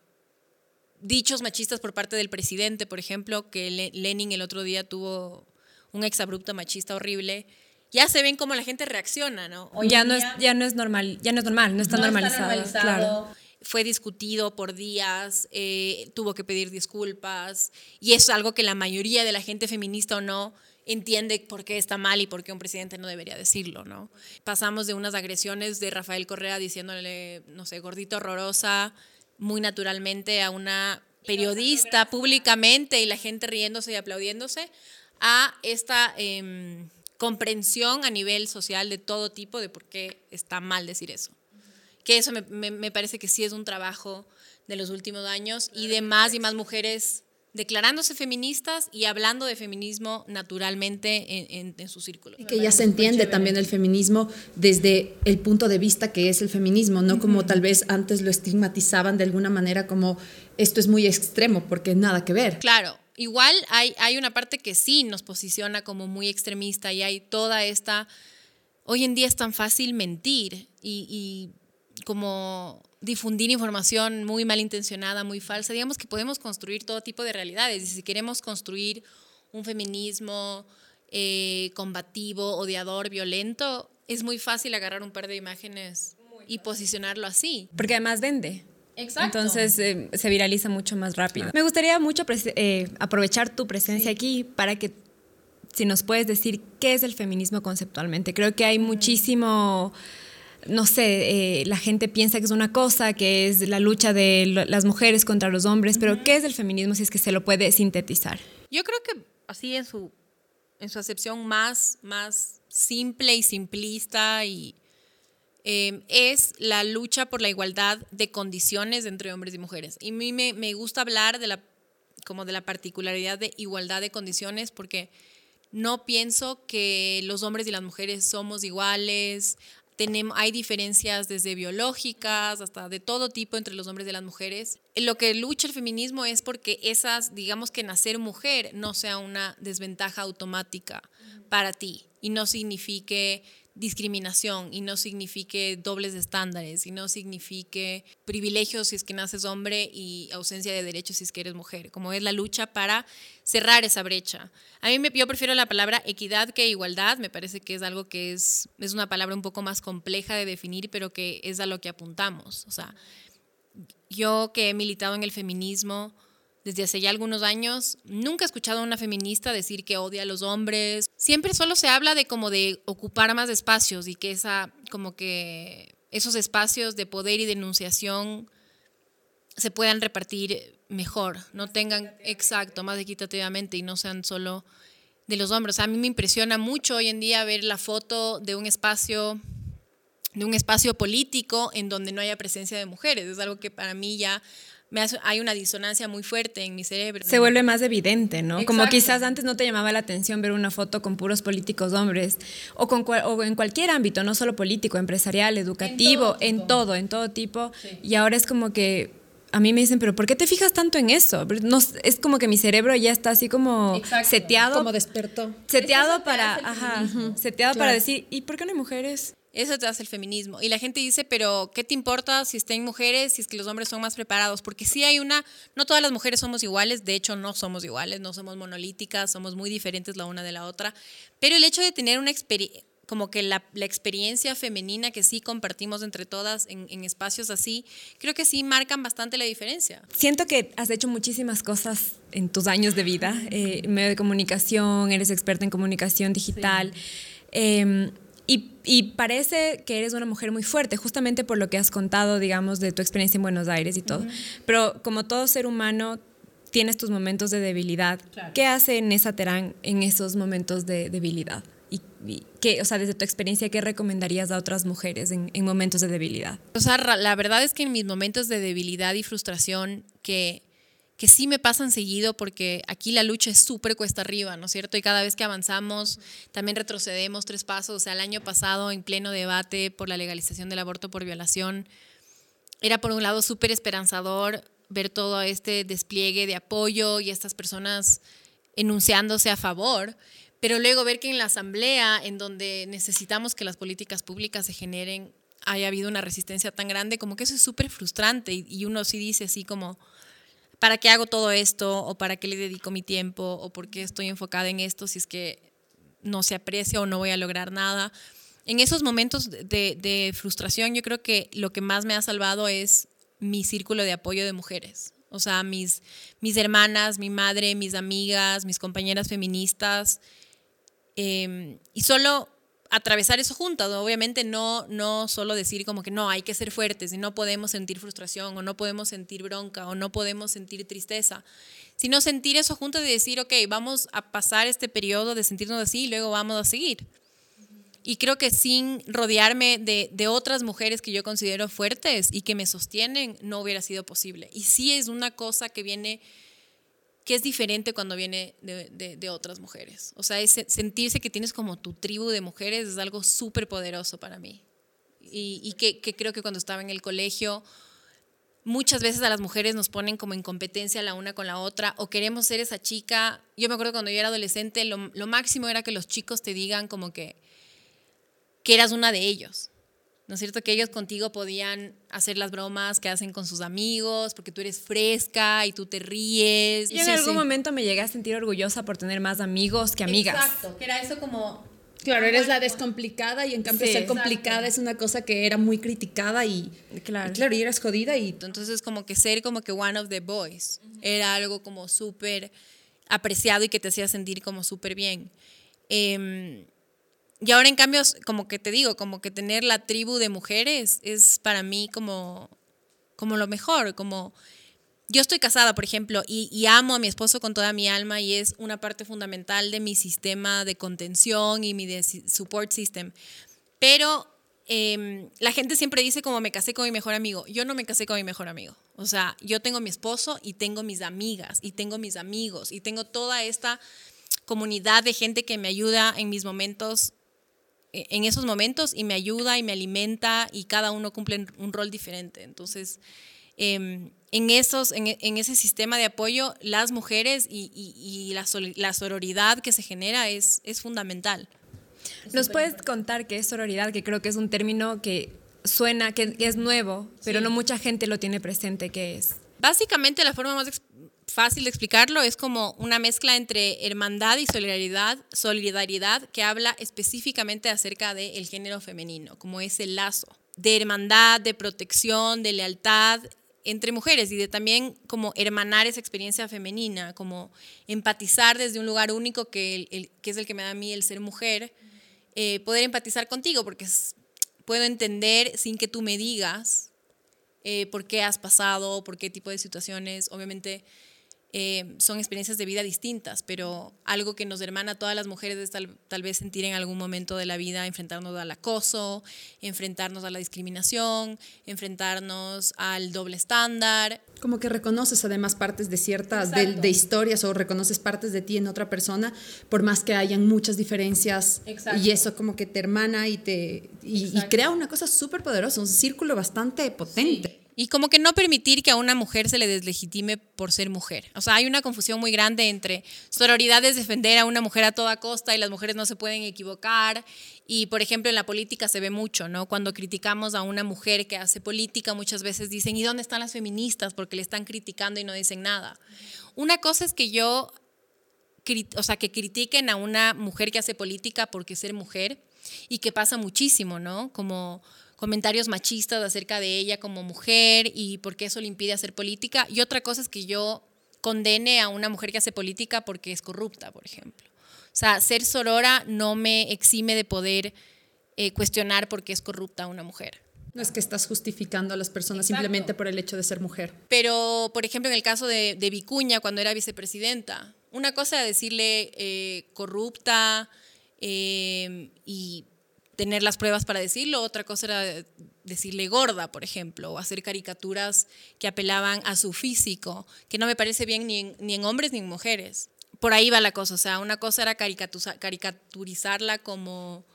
dichos machistas por parte del presidente, por ejemplo, que Lenin el otro día tuvo un exabrupto machista horrible, ya se ven cómo la gente reacciona, ¿no? ya, no es, ya no es normal, ya no es normal, no está normalizado. Claro. Fue discutido por días, eh, tuvo que pedir disculpas, y es algo que la mayoría de la gente feminista o no entiende por qué está mal y por qué un presidente no debería decirlo, ¿no? Pasamos de unas agresiones de Rafael Correa diciéndole, no sé, gordito horrorosa, muy naturalmente a una periodista públicamente y la gente riéndose y aplaudiéndose, a esta em, comprensión a nivel social de todo tipo de por qué está mal decir eso. Que eso me, me parece que sí es un trabajo de los últimos años y de más y más mujeres declarándose feministas y hablando de feminismo naturalmente en, en, su círculo. Y que ya se entiende también el feminismo desde el punto de vista que es el feminismo, no como tal vez antes lo estigmatizaban de alguna manera como esto es muy extremo, porque nada que ver. Claro, igual hay, hay una parte que sí nos posiciona como muy extremista y hay toda esta... Hoy en día es tan fácil mentir y, y como difundir información muy malintencionada, muy falsa. Digamos que podemos construir todo tipo de realidades. Y si queremos construir un feminismo eh, combativo, odiador, violento, es muy fácil agarrar un par de imágenes y posicionarlo así. Porque además vende. Exacto. Entonces eh, se viraliza mucho más rápido. Me gustaría mucho eh, aprovechar tu presencia aquí para que si nos puedes decir qué es el feminismo conceptualmente. Creo que hay muchísimo no sé, eh, la gente piensa que es una cosa, que es la lucha de las mujeres contra los hombres, pero ¿qué es el feminismo si es que se lo puede sintetizar? Yo creo que así en su, en su acepción más, más simple y simplista y em, es la lucha por la igualdad de condiciones entre hombres y mujeres. Y a mí me, me gusta hablar de la, como de la particularidad de igualdad de condiciones porque no pienso que los hombres y las mujeres somos iguales, hay diferencias desde biológicas hasta de todo tipo entre los hombres y las mujeres. Lo que lucha el feminismo es porque esas, digamos que nacer mujer no sea una desventaja automática para ti y no signifique discriminación y no signifique dobles estándares y no signifique privilegios si es que naces hombre y ausencia de derechos si es que eres mujer, como es la lucha para cerrar esa brecha. A mí me, yo prefiero la palabra equidad que igualdad, me parece que es algo que es, es una palabra un poco más compleja de definir, pero que es a lo que apuntamos. O sea, yo que he militado en el feminismo, desde hace ya algunos años, nunca he escuchado a una feminista decir que odia a los hombres. Siempre solo se habla de como de ocupar más espacios y que esa, como que esos espacios de poder y denunciación se puedan repartir mejor, no tengan exacto, más equitativamente y no sean solo de los hombres. A mí me impresiona mucho hoy en día ver la foto de un espacio de un espacio político en donde no haya presencia de mujeres. Es algo que para mí ya hay una disonancia muy fuerte en mi cerebro. Se vuelve más evidente, ¿no? Como quizás antes no te llamaba la atención ver una foto con puros políticos hombres o, con o en cualquier ámbito, no solo político, empresarial, educativo, en todo, en todo, tipo. Y ahora es como que a mí me dicen, pero ¿por qué te fijas tanto en eso? No, es como que mi cerebro ya está así como seteado. Como despertó. Seteado para, ajá, seteado para decir, ¿y por qué no hay mujeres? Eso te hace el feminismo. Y la gente dice, pero ¿qué te importa si estén mujeres, si es que los hombres son más preparados? Porque sí hay una, no todas las mujeres somos iguales, de hecho no somos iguales, no somos monolíticas, somos muy diferentes la una de la otra, pero el hecho de tener una experiencia, como que la, la, experiencia femenina que sí compartimos entre todas en, en, espacios así, creo que sí marcan bastante la diferencia. Siento que has hecho muchísimas cosas en tus años de vida, eh, medio de comunicación, eres experta en comunicación digital. Sí. Eh, y, parece que eres una mujer muy fuerte, justamente por lo que has contado, digamos, de tu experiencia en Buenos Aires y todo. Pero como todo ser humano, tienes tus momentos de debilidad. ¿Qué hace Nessa Terán en esos momentos de debilidad? ¿Y que, o sea, desde tu experiencia, ¿qué recomendarías a otras mujeres en, en momentos de debilidad? O sea, la verdad es que en mis momentos de debilidad y frustración, que que sí me pasan seguido porque aquí la lucha es súper cuesta arriba, ¿no es cierto? Y cada vez que avanzamos, también retrocedemos tres pasos. O sea, el año pasado, en pleno debate por la legalización del aborto por violación, era por un lado súper esperanzador ver todo este despliegue de apoyo y estas personas enunciándose a favor, pero luego ver que en la asamblea, en donde necesitamos que las políticas públicas se generen, haya habido una resistencia tan grande, como que eso es súper frustrante y, y uno sí dice así como ¿para qué hago todo esto? ¿O para qué le dedico mi tiempo? ¿O por qué estoy enfocada en esto si es que no se aprecia o no voy a lograr nada? En esos momentos de, frustración yo creo que lo que más me ha salvado es mi círculo de apoyo de mujeres. O sea, mis, mis hermanas, mi madre, mis amigas, mis compañeras feministas. Em, y solo atravesar eso juntas, obviamente no, no solo decir como que no, hay que ser fuertes y no podemos sentir frustración o no podemos sentir bronca o no podemos sentir tristeza, sino sentir eso juntas y decir, ok, vamos a pasar este periodo de sentirnos así y luego vamos a seguir. Y creo que sin rodearme de, de, otras mujeres que yo considero fuertes y que me sostienen, no hubiera sido posible. Y sí es una cosa que viene que es diferente cuando viene de, de, otras mujeres. O sea, sentirse que tienes como tu tribu de mujeres es algo súper poderoso para mí. Y, y que, que, creo que cuando estaba en el colegio, muchas veces a las mujeres nos ponen como en competencia la una con la otra o queremos ser esa chica. Yo me acuerdo cuando yo era adolescente, lo, lo máximo era que los chicos te digan como que, que eras una de ellos. ¿No es cierto? Que ellos contigo podían hacer las bromas que hacen con sus amigos, porque tú eres fresca y tú te ríes. Yo en algún momento me llegué a sentir orgullosa por tener más amigos que amigas. Exacto, que era eso como... Claro, eres la descomplicada y en cambio ser complicada es una cosa que era muy criticada y claro, y, claro, y eras jodida y... Entonces como que ser como que one of the boys era algo como súper apreciado y que te hacía sentir como súper bien. Eh, y ahora en cambio, como que te digo, como que tener la tribu de mujeres es para mí como, como lo mejor, como yo estoy casada, por ejemplo, y, amo a mi esposo con toda mi alma y es una parte fundamental de mi sistema de contención y mi support system. Pero em, la gente siempre dice como me casé con mi mejor amigo. Yo no me casé con mi mejor amigo. O sea, yo tengo mi esposo y tengo mis amigas y tengo mis amigos y tengo toda esta comunidad de gente que me ayuda en mis momentos en esos momentos y me ayuda y me alimenta y cada uno cumple un rol diferente. Entonces, em, en, esos, en, ese sistema de apoyo, las mujeres y, la, la, sororidad que se genera es, es fundamental. ¿Nos puedes contar qué es sororidad? Que creo que es un término que suena, que, es nuevo, pero no mucha gente lo tiene presente, ¿qué es? Básicamente la forma más fácil de explicarlo, es como una mezcla entre hermandad y solidaridad, solidaridad que habla específicamente acerca del género femenino, como ese lazo de hermandad, de protección, de lealtad entre mujeres y de también como hermanar esa experiencia femenina, como empatizar desde un lugar único que, que es el que me da a mí el ser mujer, eh, poder empatizar contigo porque puedo entender sin que tú me digas eh, por qué has pasado, por qué tipo de situaciones, obviamente eh, son experiencias de vida distintas, pero algo que nos hermana a todas las mujeres es tal, tal, vez sentir en algún momento de la vida enfrentarnos al acoso, enfrentarnos a la discriminación, enfrentarnos al doble estándar. Como que reconoces además partes de ciertas, de, historias o reconoces partes de ti en otra persona, por más que hayan muchas diferencias. Y eso como que te hermana y, te, y, crea una cosa súper poderosa, un círculo bastante potente. Y como que no permitir que a una mujer se le deslegitime por ser mujer. O sea, hay una confusión muy grande entre sororidad es defender a una mujer a toda costa y las mujeres no se pueden equivocar. Y, por ejemplo, en la política se ve mucho, ¿no? Cuando criticamos a una mujer que hace política, muchas veces dicen, ¿y dónde están las feministas? Porque le están criticando y no dicen nada. Una cosa es que yo, o sea, que critiquen a una mujer que hace política porque ser mujer y que pasa muchísimo, ¿no? Como comentarios machistas acerca de ella como mujer y por qué eso le impide hacer política. Y otra cosa es que yo condene a una mujer que hace política porque es corrupta, por ejemplo. O sea, ser sorora no me exime de poder eh, cuestionar por qué es corrupta una mujer. No es que estás justificando a las personas simplemente por el hecho de ser mujer. Pero, por ejemplo, en el caso de, Vicuña, cuando era vicepresidenta, una cosa era decirle eh, corrupta, eh, y tener las pruebas para decirlo. Otra cosa era decirle gorda, por ejemplo, o hacer caricaturas que apelaban a su físico, que no me parece bien ni en, ni en hombres ni en mujeres. Por ahí va la cosa, o sea, una cosa era caricaturizarla como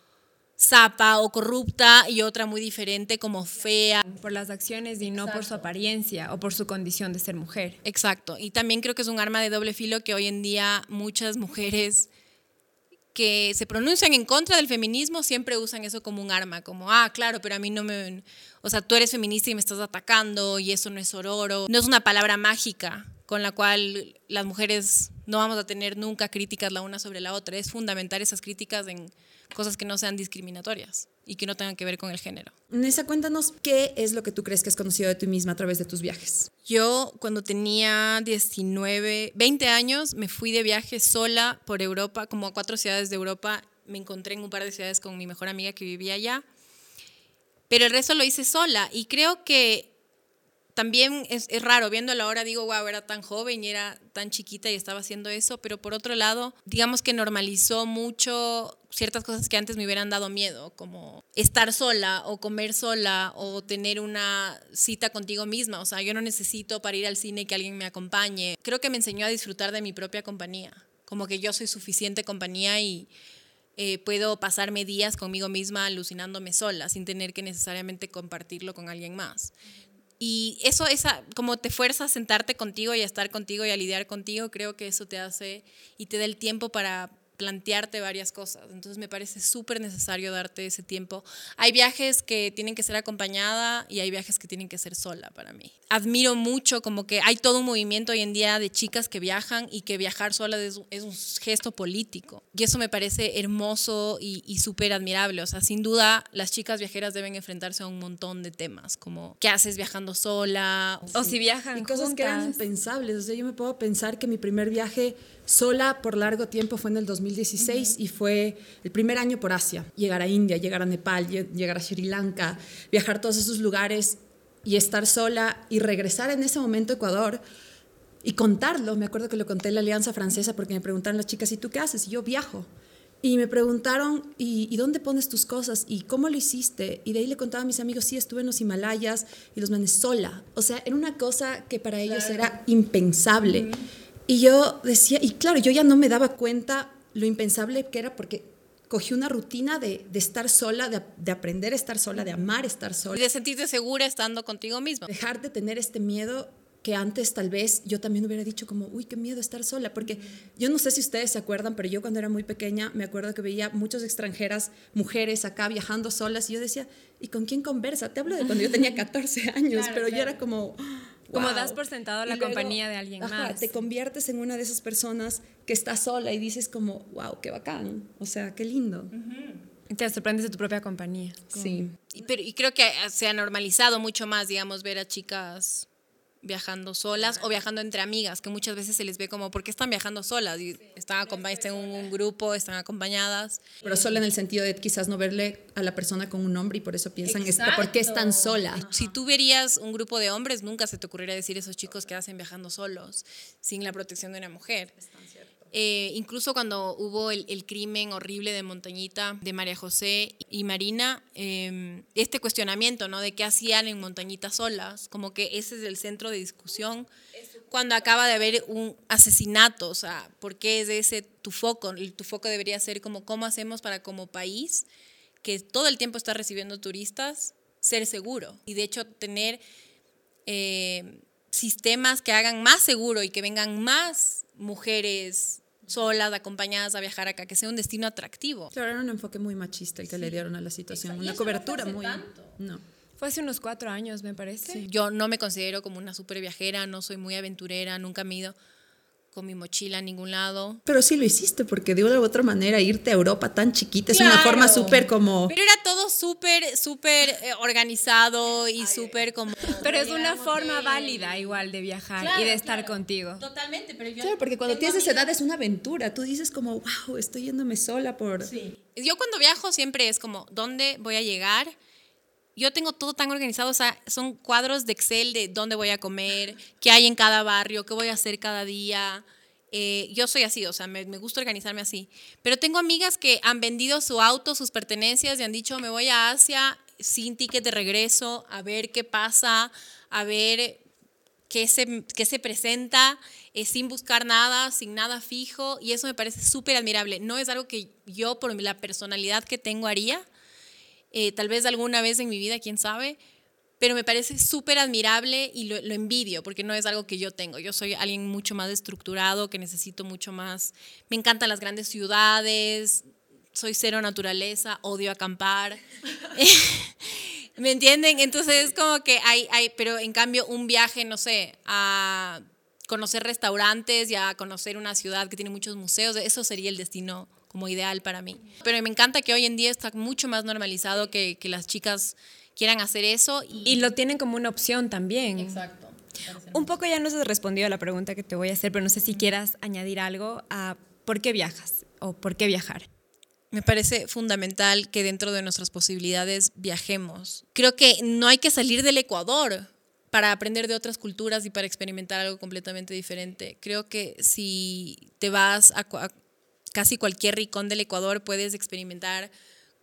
zapa o corrupta y otra muy diferente como fea. Por las acciones y no por su apariencia o por su condición de ser mujer. Exacto, y también creo que es un arma de doble filo que hoy en día muchas mujeres que se pronuncian en contra del feminismo siempre usan eso como un arma, como, ah, claro, pero a mí no me... O sea, tú eres feminista y me estás atacando y eso no es ororo. No es una palabra mágica con la cual las mujeres no vamos a tener nunca críticas la una sobre la otra. Es fundamental esas críticas en cosas que no sean discriminatorias y que no tengan que ver con el género. Nessa, cuéntanos qué es lo que tú crees que has conocido de ti misma a través de tus viajes. Yo cuando tenía 19, 20 años me fui de viaje sola por Europa, como a cuatro ciudades de Europa. Me encontré en un par de ciudades con mi mejor amiga que vivía allá. Pero el resto lo hice sola y creo que también es, es, raro, viéndolo ahora digo, wow, era tan joven y era tan chiquita y estaba haciendo eso, pero por otro lado, digamos que normalizó mucho ciertas cosas que antes me hubieran dado miedo, como estar sola o comer sola o tener una cita contigo misma, o sea, yo no necesito para ir al cine que alguien me acompañe. Creo que me enseñó a disfrutar de mi propia compañía, como que yo soy suficiente compañía y... Eh, puedo pasarme días conmigo misma alucinándome sola sin tener que necesariamente compartirlo con alguien más. Y eso, esa, como te fuerza a sentarte contigo y a estar contigo y a lidiar contigo, creo que eso te hace y te da el tiempo para plantearte varias cosas. Entonces me parece súper necesario darte ese tiempo. Hay viajes que tienen que ser acompañada y hay viajes que tienen que ser sola para mí. Admiro mucho como que hay todo un movimiento hoy en día de chicas que viajan y que viajar sola es, un gesto político. Y eso me parece hermoso y, y súper admirable. O sea, sin duda las chicas viajeras deben enfrentarse a un montón de temas, como qué haces viajando sola. O, si viajan y cosas que eran impensables. O sea, yo me puedo pensar que mi primer viaje sola por largo tiempo fue en el 2016 y fue el primer año por Asia. Llegar a India, llegar a Nepal, llegar a Sri Lanka, viajar a todos esos lugares y estar sola y regresar en ese momento a Ecuador y contarlo. Me acuerdo que lo conté en la Alianza Francesa porque me preguntaron las chicas, ¿y tú qué haces? Y yo viajo. Y me preguntaron, ¿y, dónde pones tus cosas? ¿Y cómo lo hiciste? Y de ahí le contaba a mis amigos, sí, estuve en los Himalayas y los manes sola. O sea, era una cosa que para ellos era impensable. Y yo decía, y claro, yo ya no me daba cuenta lo impensable que era porque cogí una rutina de, de estar sola, de, de, aprender a estar sola, de amar estar sola. Y de sentirte segura estando contigo misma. Dejar de tener este miedo que antes tal vez yo también hubiera dicho como, uy, qué miedo estar sola, porque yo no sé si ustedes se acuerdan, pero yo cuando era muy pequeña me acuerdo que veía muchas extranjeras, mujeres acá viajando solas y yo decía, ¿y con quién conversa? Te hablo de cuando yo tenía [laughs] 14 años, pero yo era como como das por sentado la compañía de alguien más. Te conviertes en una de esas personas que está sola y dices como, wow, qué bacán. O sea, qué lindo. Te sorprendes de tu propia compañía. Sí. Y, pero, y creo que se ha normalizado mucho más, digamos, ver a chicas viajando solas o viajando entre amigas, que muchas veces se les ve como, ¿por qué están viajando solas? Y están, están en un grupo, están acompañadas. Pero sola en el sentido de quizás no verle a la persona con un nombre y por eso piensan, ¿por qué están sola? Si tú verías un grupo de hombres, nunca se te ocurriría decir esos chicos que hacen viajando solos, sin la protección de una mujer. Eh, incluso cuando hubo el, crimen horrible de Montañita, de María José y Marina, em, este cuestionamiento, ¿no? De qué hacían en Montañita solas, como que ese es el centro de discusión cuando acaba de haber un asesinato, o sea, ¿por qué es ese tu foco? Tu foco debería ser como cómo hacemos para como país que todo el tiempo está recibiendo turistas, ser seguro. Y de hecho tener eh, sistemas que hagan más seguro y que vengan más mujeres solas, acompañadas a viajar acá, que sea un destino atractivo. Claro, era un enfoque muy machista el que le dieron a la situación, una cobertura muy... No. Fue hace unos cuatro años, me parece. Yo no me considero como una super viajera, no soy muy aventurera, nunca me he ido con mi mochila a ningún lado. Pero sí lo hiciste, porque de una u otra manera irte a Europa tan chiquita es una forma súper como... Pero era todo súper, súper eh, organizado y súper como... Pero es una forma válida igual de viajar y de estar contigo. Totalmente, pero yo... Claro, porque cuando tienes esa edad es una aventura, tú dices como, wow, estoy yéndome sola por... Sí. Yo cuando viajo siempre es como, ¿dónde voy a llegar? Yo tengo todo tan organizado, o sea, son cuadros de Excel de dónde voy a comer, qué hay en cada barrio, qué voy a hacer cada día. Eh, yo soy así, o sea, me, me, gusta organizarme así. Pero tengo amigas que han vendido su auto, sus pertenencias y han dicho, me voy a Asia sin ticket de regreso, a ver qué pasa, a ver qué se, qué se presenta, eh, sin buscar nada, sin nada fijo. Y eso me parece súper admirable. No es algo que yo, por la personalidad que tengo, haría. Eh, tal vez alguna vez en mi vida, quién sabe, pero me parece súper admirable y lo, envidio porque no es algo que yo tengo. Yo soy alguien mucho más estructurado, que necesito mucho más. Me encantan las grandes ciudades, soy cero naturaleza, odio acampar. [laughs] ¿Me entienden? Entonces es como que hay, hay, pero en cambio un viaje, no sé, a conocer restaurantes y a conocer una ciudad que tiene muchos museos, eso sería el destino como ideal para mí. Pero me encanta que hoy en día está mucho más normalizado que, que las chicas quieran hacer eso. Y, lo tienen como una opción también. Exacto. Un poco ya nos has respondido a la pregunta que te voy a hacer, pero no sé si quieras añadir algo a por qué viajas o por qué viajar. Me parece fundamental que dentro de nuestras posibilidades viajemos. Creo que no hay que salir del Ecuador para aprender de otras culturas y para experimentar algo completamente diferente. Creo que si te vas a, a casi cualquier rincón del Ecuador puedes experimentar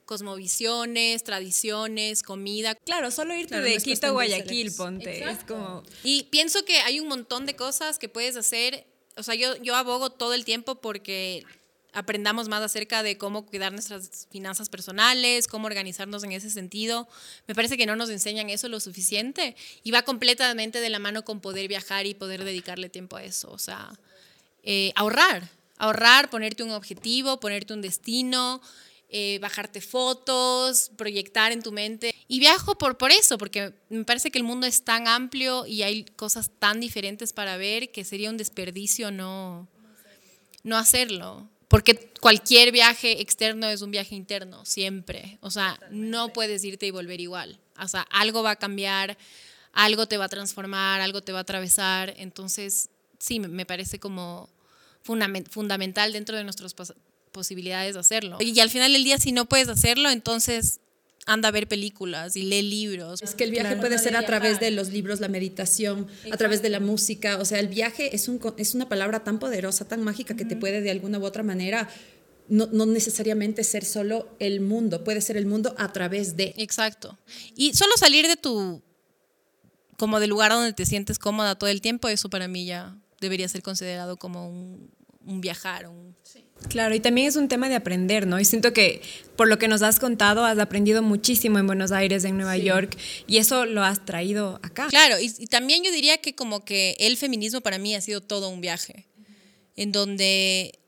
cosmovisiones, tradiciones, comida. Claro, solo irte de Quito a Guayaquil, ponte. Es como... Y pienso que hay un montón de cosas que puedes hacer. O sea, yo, yo abogo todo el tiempo porque aprendamos más acerca de cómo cuidar nuestras finanzas personales, cómo organizarnos en ese sentido. Me parece que no nos enseñan eso lo suficiente y va completamente de la mano con poder viajar y poder dedicarle tiempo a eso. O sea, eh, ahorrar, ahorrar, ponerte un objetivo, ponerte un destino, eh, bajarte fotos, proyectar en tu mente. Y viajo por, por eso, porque me parece que el mundo es tan amplio y hay cosas tan diferentes para ver que sería un desperdicio no, no hacerlo. Porque cualquier viaje externo es un viaje interno, siempre. O sea, no puedes irte y volver igual. O sea, algo va a cambiar, algo te va a transformar, algo te va a atravesar. Entonces, sí, me parece como fundamental dentro de nuestros posibilidades de hacerlo. Y al final del día, si no puedes hacerlo, entonces anda a ver películas y lee libros. Es que el viaje puede ser a través de los libros, la meditación, a través de la música. O sea, el viaje es, un, es una palabra tan poderosa, tan mágica, que te puede de alguna u otra manera no, no, necesariamente ser solo el mundo, puede ser el mundo a través de. Exacto. Y solo salir de tu, como del lugar donde te sientes cómoda todo el tiempo, eso para mí ya debería ser considerado como un, un viajar. Un... Claro, y también es un tema de aprender, ¿no? Y siento que por lo que nos has contado, has aprendido muchísimo en Buenos Aires, en Nueva York, y eso lo has traído acá. Claro, y, también yo diría que como que el feminismo para mí ha sido todo un viaje, en donde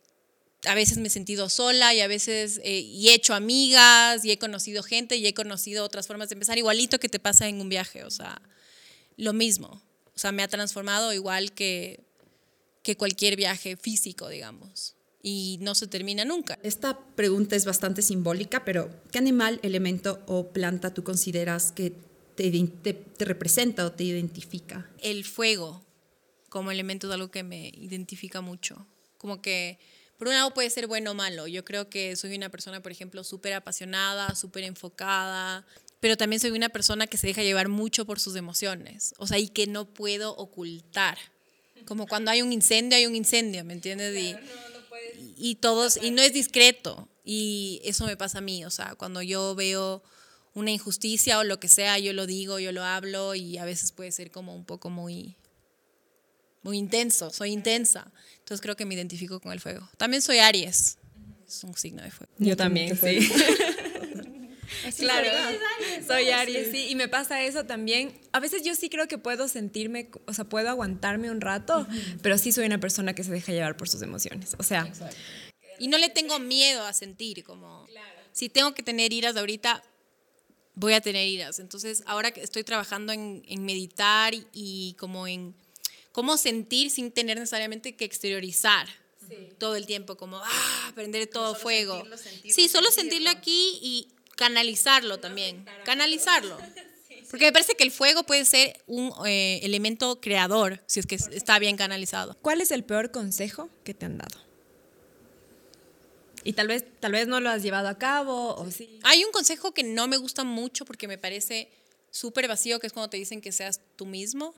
a veces me he sentido sola y a veces eh, y he hecho amigas y he conocido gente y he conocido otras formas de empezar, igualito que te pasa en un viaje, o sea, lo mismo. O sea, me ha transformado igual que que cualquier viaje físico, digamos. Y no se termina nunca. Esta pregunta es bastante simbólica, pero ¿qué animal, elemento o planta tú consideras que te, te, representa o te identifica? El fuego como elemento es algo que me identifica mucho. Como que, por un lado puede ser bueno o malo. Yo creo que soy una persona, por ejemplo, súper apasionada, súper enfocada, pero también soy una persona que se deja llevar mucho por sus emociones. O sea, y que no puedo ocultar. Como cuando hay un incendio, hay un incendio, ¿me entiendes? y, y todos, y no es discreto. Y eso me pasa a mí, o sea, cuando yo veo una injusticia o lo que sea, yo lo digo, yo lo hablo y a veces puede ser como un poco muy, muy intenso, soy intensa. Entonces creo que me identifico con el fuego. También soy Aries, es un signo de fuego. Yo también, sí. [laughs] claro, soy Aries, sí. Y me pasa eso también. A veces yo sí creo que puedo sentirme, o sea, puedo aguantarme un rato, pero sí soy una persona que se deja llevar por sus emociones. O sea. Y no le tengo miedo a sentir, como. Si tengo que tener iras ahorita, voy a tener iras. Entonces, ahora que estoy trabajando en, meditar y, como en cómo sentir sin tener necesariamente que exteriorizar. todo el tiempo, como, ah, prender todo fuego. sí, solo sentirlo aquí y canalizarlo también, canalizarlo. Porque me parece que el fuego puede ser un eh, elemento creador si es que está bien canalizado. ¿Cuál es el peor consejo que te han dado? Y tal vez, tal vez no lo has llevado a cabo o sí. Hay un consejo que no me gusta mucho porque me parece súper vacío, que es cuando te dicen que seas tú mismo.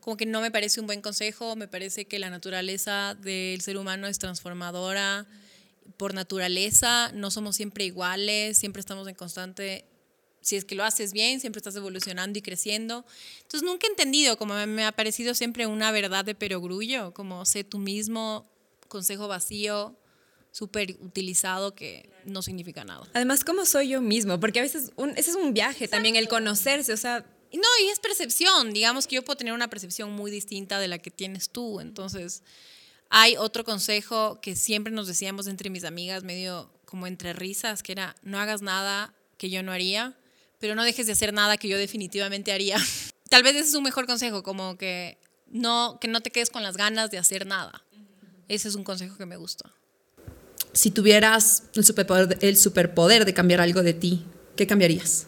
como que no me parece un buen consejo, me parece que la naturaleza del ser humano es transformadora por naturaleza, no somos siempre iguales, siempre estamos en constante, si es que lo haces bien, siempre estás evolucionando y creciendo. Entonces nunca he entendido, como me ha parecido siempre una verdad de perogrullo, como sé tú mismo, consejo vacío, súper utilizado que no significa nada. Además, ¿cómo soy yo mismo? Porque a veces un, ese es un viaje también, el conocerse, o sea... No, y es percepción, digamos que yo puedo tener una percepción muy distinta de la que tienes tú, entonces hay otro consejo que siempre nos decíamos entre mis amigas, medio como entre risas, que era, no hagas nada que yo no haría, pero no dejes de hacer nada que yo definitivamente haría. [laughs] Tal vez ese es un mejor consejo, como que no, que no te quedes con las ganas de hacer nada. Ese es un consejo que me gusta. Si tuvieras el superpoder, el superpoder de cambiar algo de ti, ¿qué cambiarías?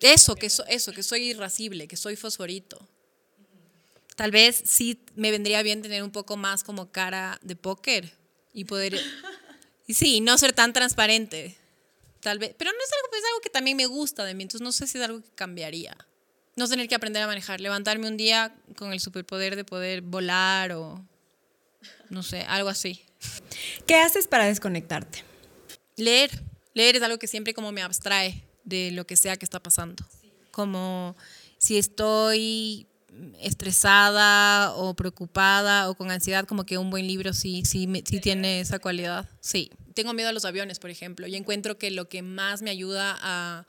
Eso, que, eso, que soy irascible, que soy fosforito. Tal vez sí me vendría bien tener un poco más como cara de póker y poder... Y sí, no ser tan transparente. Tal vez, pero no es algo, es algo que también me gusta de mí, entonces no sé si es algo que cambiaría. No tener que aprender a manejar, levantarme un día con el superpoder de poder volar o no sé, algo así. ¿Qué haces para desconectarte? Leer. Leer es algo que siempre como me abstrae de lo que sea que está pasando. Como si estoy estresada o preocupada o con ansiedad, como que un buen libro sí, sí, sí tiene esa cualidad. Sí, tengo miedo a los aviones, por ejemplo, y encuentro que lo que más me ayuda a,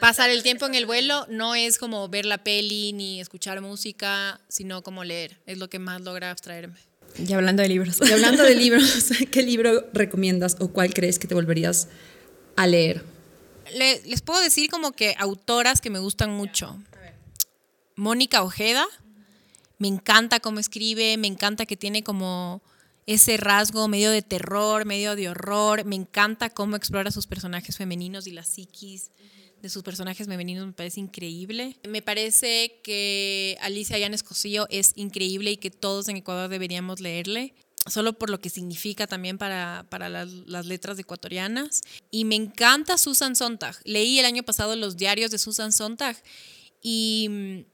pasar el tiempo en el vuelo no es como ver la peli ni escuchar música, sino como leer, es lo que más logra abstraerme. Y hablando de libros. Y hablando de libros, [laughs] [laughs] ¿qué libro recomiendas o cuál crees que te volverías a leer? les puedo decir como que autoras que me gustan mucho. Mónica Ojeda, me encanta cómo escribe, me encanta que tiene como ese rasgo medio de terror, medio de horror, me encanta cómo explora sus personajes femeninos y la psiquis de sus personajes femeninos me parece increíble. Me parece que Alicia Llanes Cosillo es increíble y que todos en Ecuador deberíamos leerle solo por lo que significa también para, para las, las, letras ecuatorianas. Y me encanta Susan Sontag. Leí el año pasado los diarios de Susan Sontag y mm,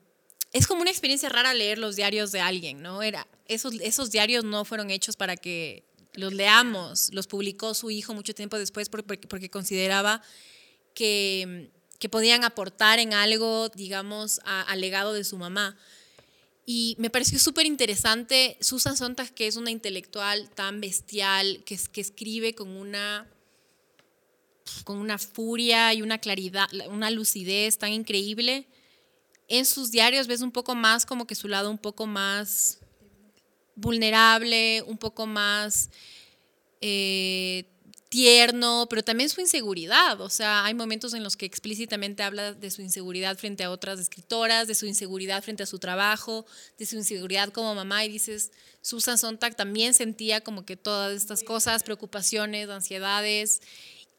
es como una experiencia rara leer los diarios de alguien, ¿no? Era, esos, diarios no fueron hechos para que los leamos, los publicó su hijo mucho tiempo después porque, consideraba que, que, podían aportar en algo, digamos, al legado de su mamá. Y me pareció súper interesante Susan Sontag, que es una intelectual tan bestial, que, que escribe con una, con una furia y una claridad, una lucidez tan increíble en sus diarios ves un poco más como que su lado un poco más vulnerable, un poco más eh, tierno, pero también su inseguridad. O sea, hay momentos en los que explícitamente habla de su inseguridad frente a otras escritoras, de su inseguridad frente a su trabajo, de su inseguridad como mamá. Y dices, Susan Sontag también sentía como que todas estas cosas, preocupaciones, ansiedades,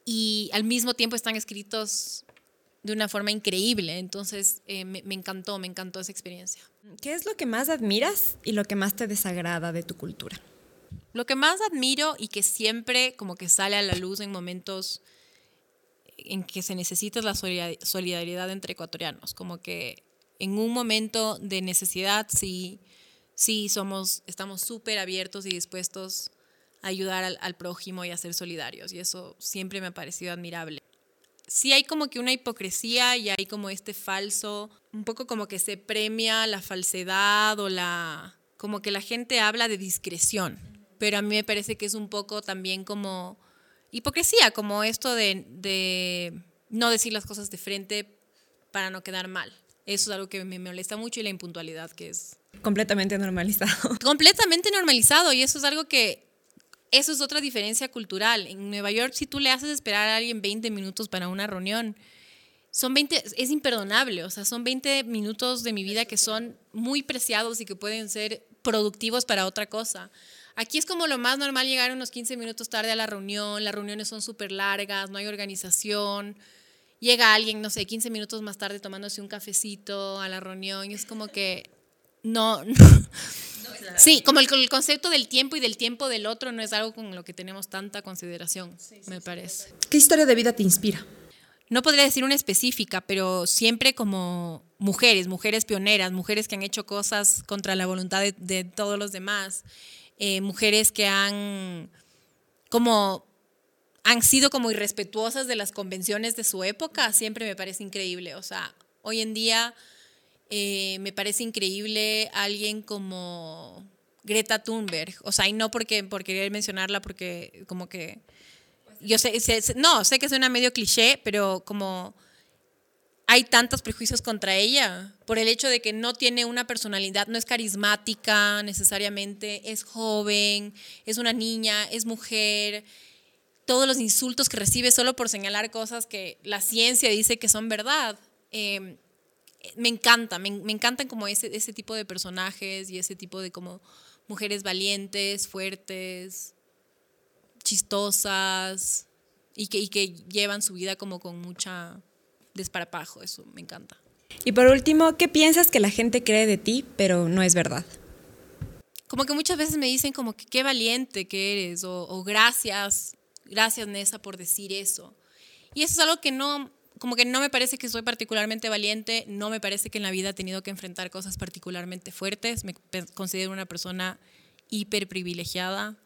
y al mismo tiempo están escritos de una forma increíble. Entonces, eh, me, me, encantó, me encantó esa experiencia. ¿Qué es lo que más admiras y lo que más te desagrada de tu cultura? Lo que más admiro y que siempre como que sale a la luz en momentos en que se necesita la solidaridad entre ecuatorianos, como que en un momento de necesidad sí, sí somos, estamos súper abiertos y dispuestos a ayudar al, al prójimo y a ser solidarios, y eso siempre me ha parecido admirable sí hay como que una hipocresía y hay como este falso, un poco como que se premia la falsedad o la, como que la gente habla de discreción, pero a mí me parece que es un poco también como hipocresía, como esto de, de no decir las cosas de frente para no quedar mal. Eso es algo que me molesta mucho y la impuntualidad que es... Completamente normalizado. Completamente normalizado y eso es algo que eso es otra diferencia cultural. En Nueva York, si tú le haces esperar a alguien 20 minutos para una reunión, son 20, es imperdonable, o sea, son 20 minutos de mi vida que son muy preciados y que pueden ser productivos para otra cosa. Aquí es como lo más normal llegar unos 15 minutos tarde a la reunión, las reuniones son súper largas, no hay organización, llega alguien, no sé, 15 minutos más tarde tomándose un cafecito a la reunión y es como que no, [laughs] no Sí, como el, concepto del tiempo y del tiempo del otro no es algo con lo que tenemos tanta consideración, me parece. ¿Qué historia de vida te inspira? no podría decir una específica, pero siempre como mujeres, mujeres pioneras, mujeres que han hecho cosas contra la voluntad de, todos los demás, eh, mujeres que han como han sido como irrespetuosas de las convenciones de su época, siempre me parece increíble. O sea, hoy en día eh, me parece increíble alguien como Greta Thunberg. O sea, y no porque, por querer mencionarla, porque como que... Yo sé, no, sé que suena medio cliché, pero como hay tantos prejuicios contra ella por el hecho de que no tiene una personalidad, no es carismática necesariamente, es joven, es una niña, es mujer, todos los insultos que recibe solo por señalar cosas que la ciencia dice que son verdad. Em, me encanta, me, encantan como ese, ese tipo de personajes y ese tipo de como mujeres valientes, fuertes, chistosas y que, y que llevan su vida como con mucha desparapajo, eso me encanta. Y por último, ¿qué piensas que la gente cree de ti, pero no es verdad? Como que muchas veces me dicen como que qué valiente que eres o, o gracias, gracias Nessa por decir eso. Y eso es algo que no, como que no me parece que soy particularmente valiente, no me parece que en la vida he tenido que enfrentar cosas particularmente fuertes, me considero una persona hiper privilegiada,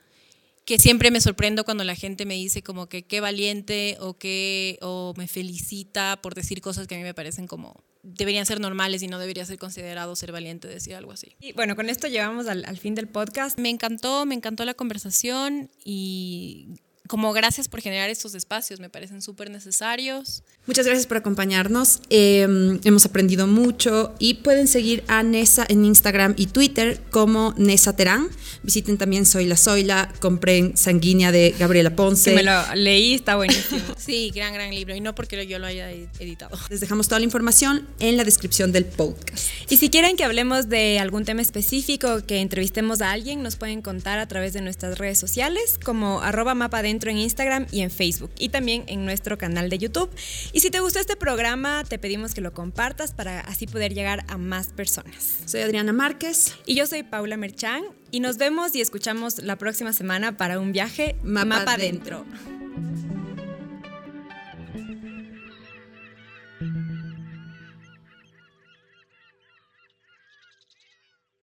que siempre me sorprendo cuando la gente me dice como que qué valiente o que o me felicita por decir cosas que a mí me parecen como deberían ser normales y no debería ser considerado ser valiente decir algo así. Y bueno, con esto llegamos al, al fin del podcast. Me encantó, me encantó la conversación y como gracias por generar estos espacios, me parecen súper necesarios. Muchas gracias por acompañarnos, em, hemos aprendido mucho y pueden seguir a Nessa en Instagram y Twitter como Nessa Terán. Visiten también Soy la Soyla, compren Sanguínea de Gabriela Ponce. me lo leí, está buenísimo. [laughs] sí, gran, gran libro y no porque yo lo haya editado. Les dejamos toda la información en la descripción del podcast. Y si quieren que hablemos de algún tema específico, que entrevistemos a alguien, nos pueden contar a través de nuestras redes sociales como arroba mapa en Instagram y en Facebook y también en nuestro canal de YouTube. Y si te gustó este programa, te pedimos que lo compartas para así poder llegar a más personas. Soy Adriana Márquez. Y yo soy Paula Merchán. Y nos vemos y escuchamos la próxima semana para un viaje Mapa, Mapa Dentro.